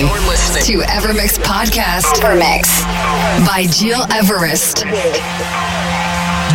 Listening to Evermix Podcast. Evermix by Gil Everest.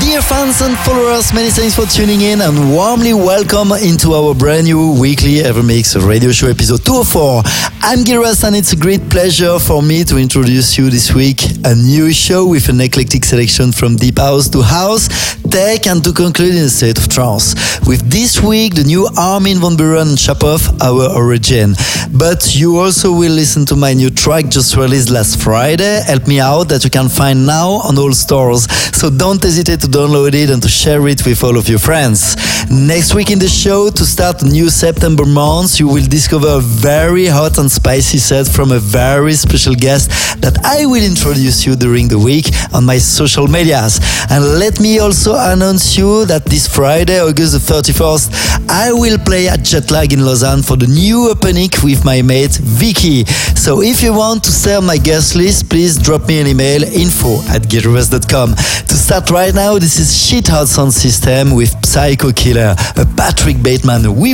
Dear fans and followers, many thanks for tuning in and warmly welcome into our brand new weekly Evermix radio show episode 204. I'm Everest and it's a great pleasure for me to introduce you this week a new show with an eclectic selection from deep house to house, tech and to conclude in a state of trance. With this week the new Armin van Buuren Shapov, Our Origin. But you also will listen to my new track just released last Friday, Help Me Out, that you can find now on all stores. So don't hesitate to download it and to share it with all of your friends. Next week in the show, to start new September month, you will discover a very hot and spicy set from a very special guest that I will introduce you during the week on my social medias. And let me also announce you that this Friday, August the 31st, I will play at Jetlag in Lausanne for the new opening with my mate Vicky. So if you want to stay on my guest list, please drop me an email info at gileverest.com. To start right now, this is Shit Hot Sound System with Psycho Killer, a Patrick Bateman We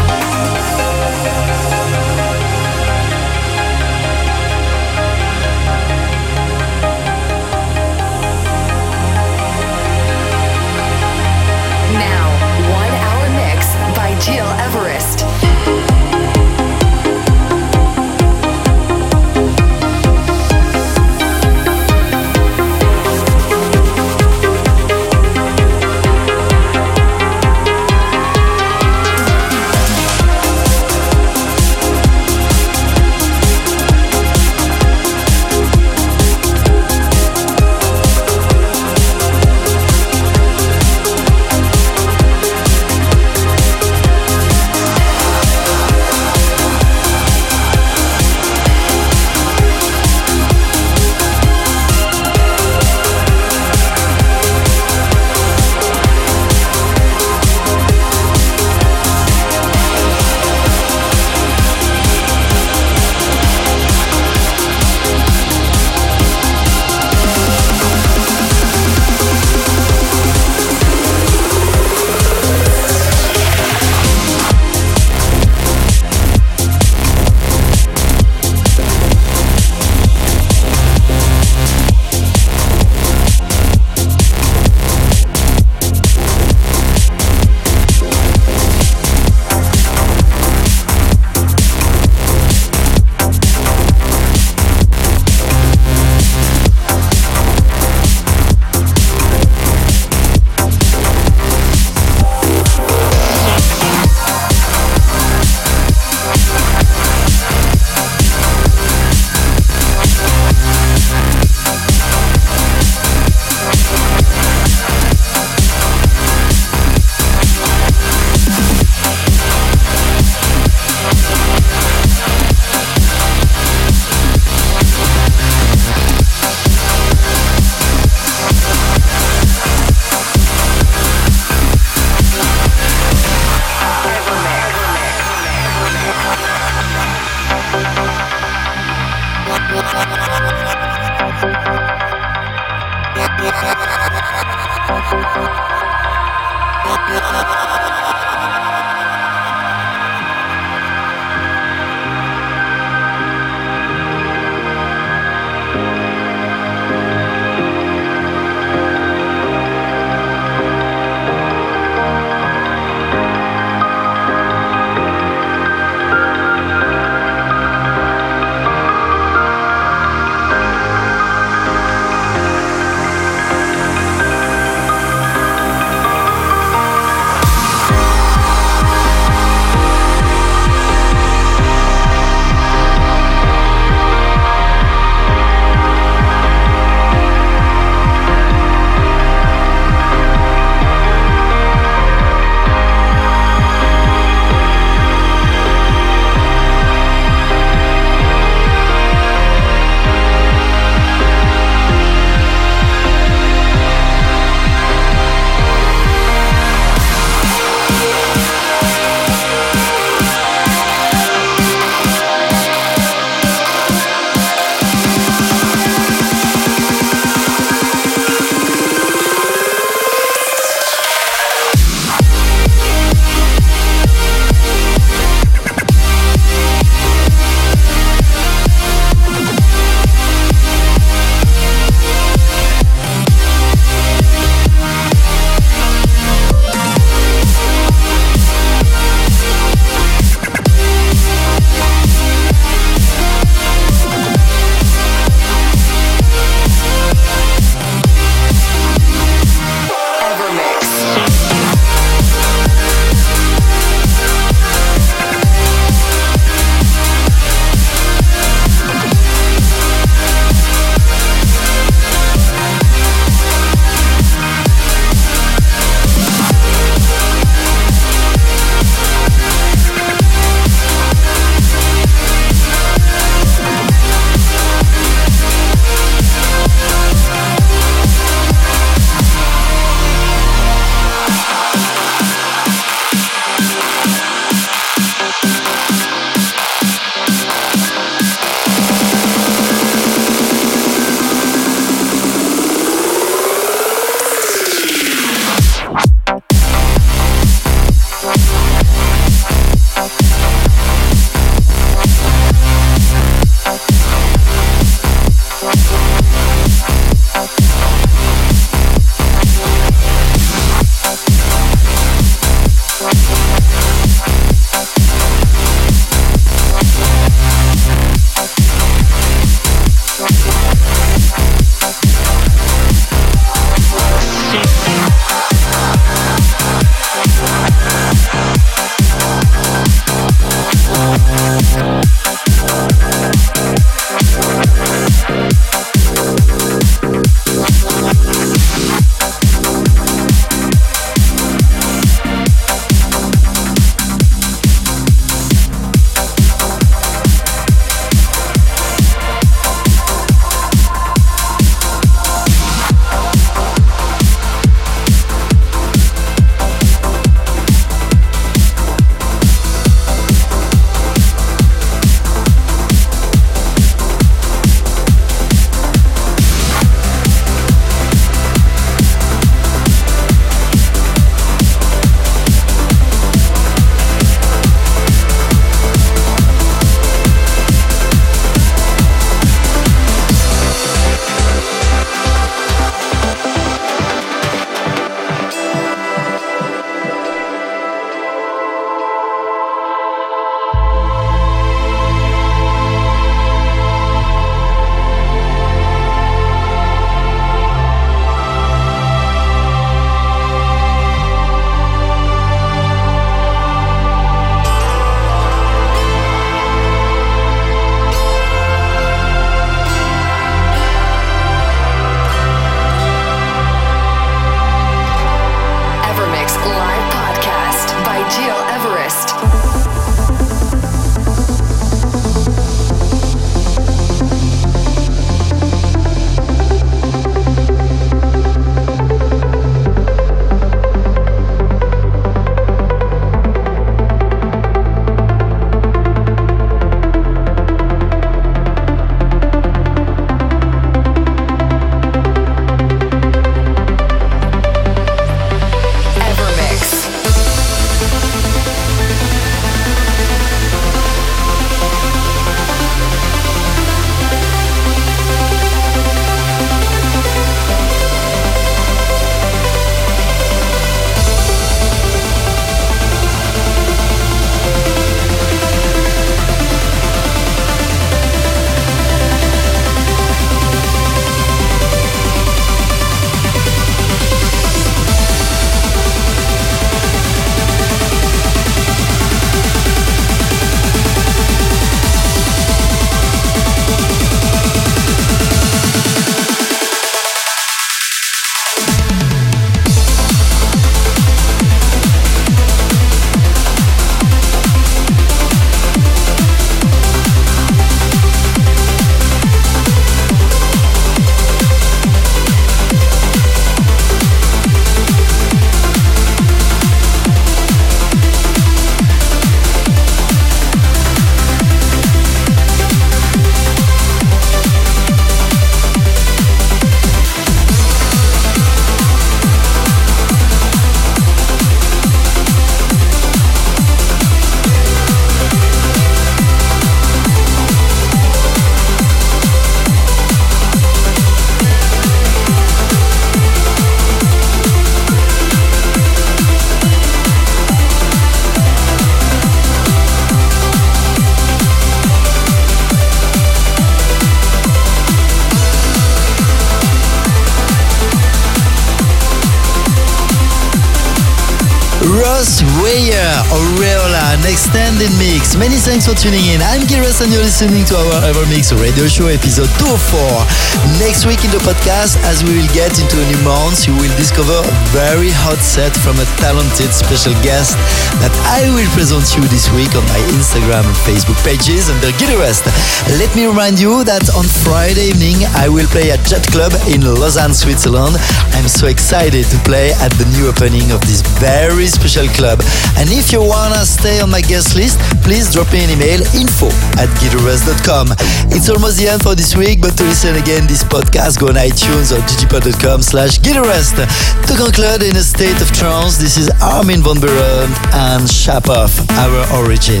Many thanks for tuning in. I'm Giras and you're listening to our Evermix radio show episode 204. Next week in the podcast, as we will get into a new month, you will discover a very hot set from a talented special guest that I will present you this week on my Instagram and Facebook pages under Gileverest. Let me remind you that on Friday evening, I will play at Jet Club in Lausanne, Switzerland. I'm so excited to play at the new opening of this very special club. And if you wanna stay on my guest list, please drop me an email info at gileverest.com. It's almost the end for this week, but to listen again this podcast, go on iTunes or digipod.com slash gileverest. To conclude in a state of trance, this is Armin van Buuren and Shapov, Our Origin.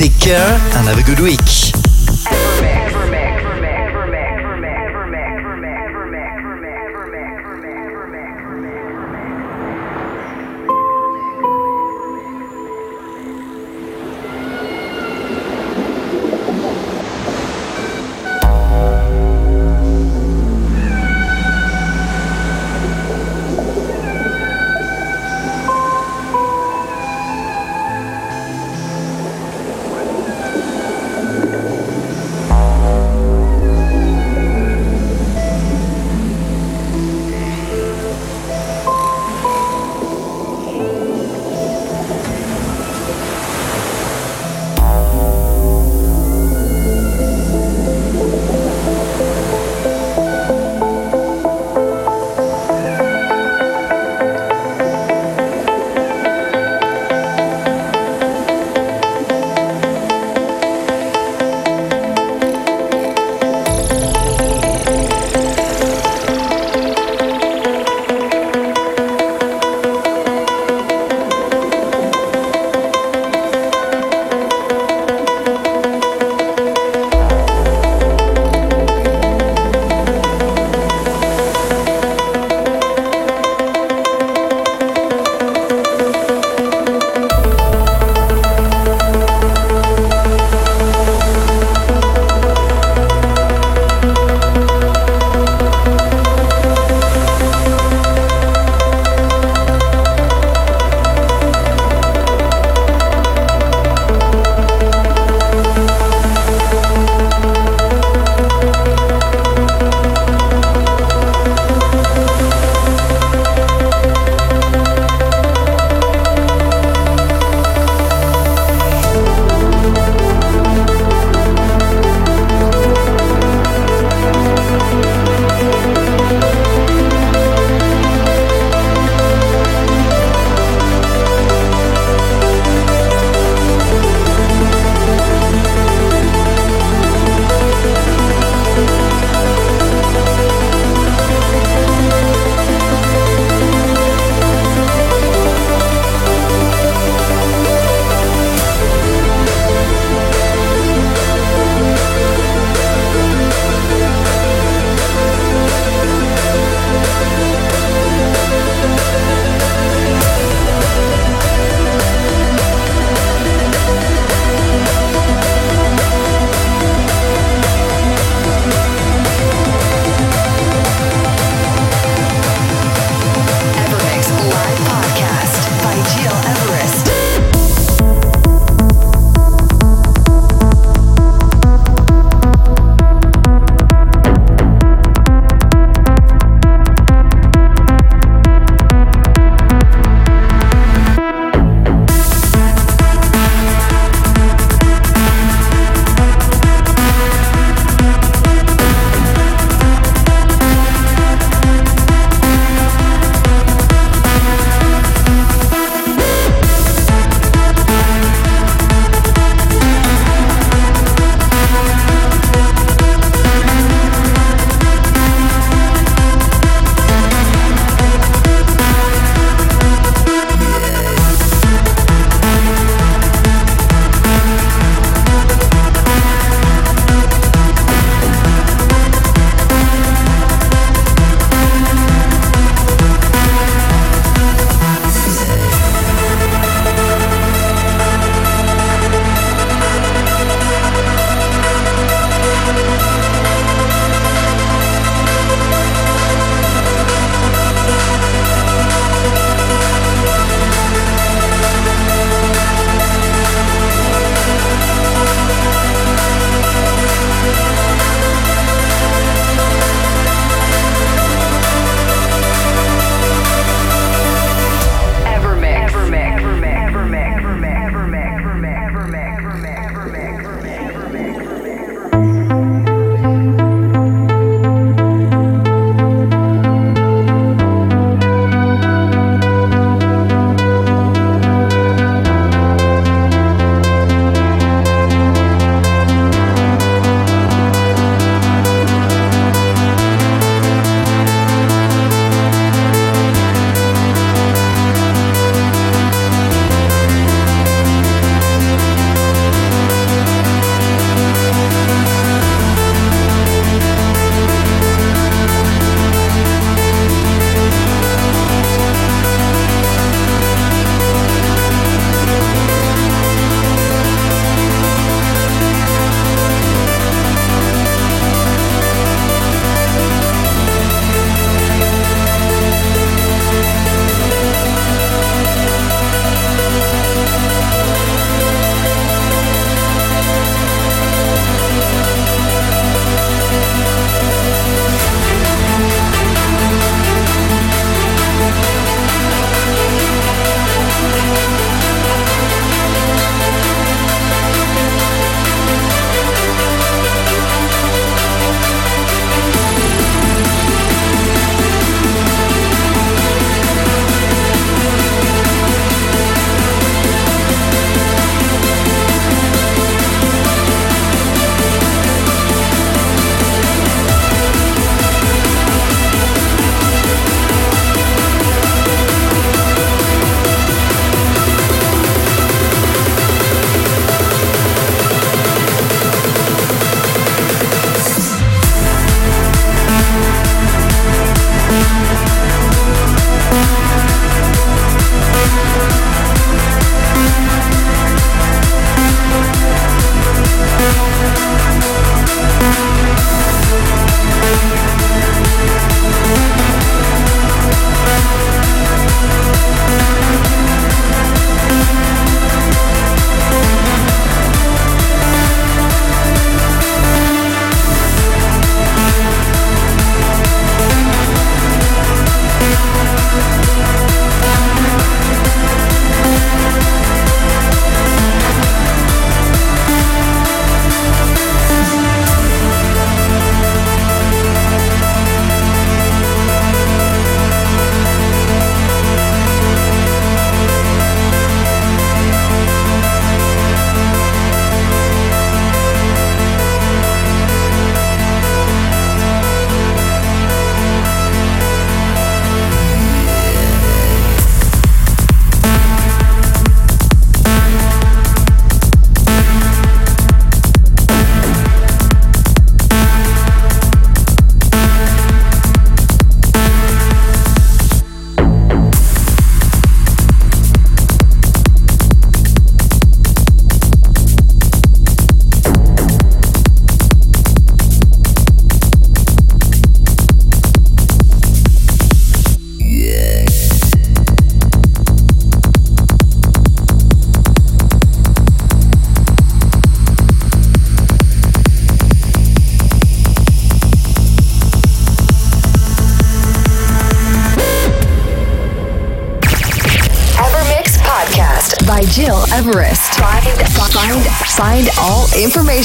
Take care and have a good week.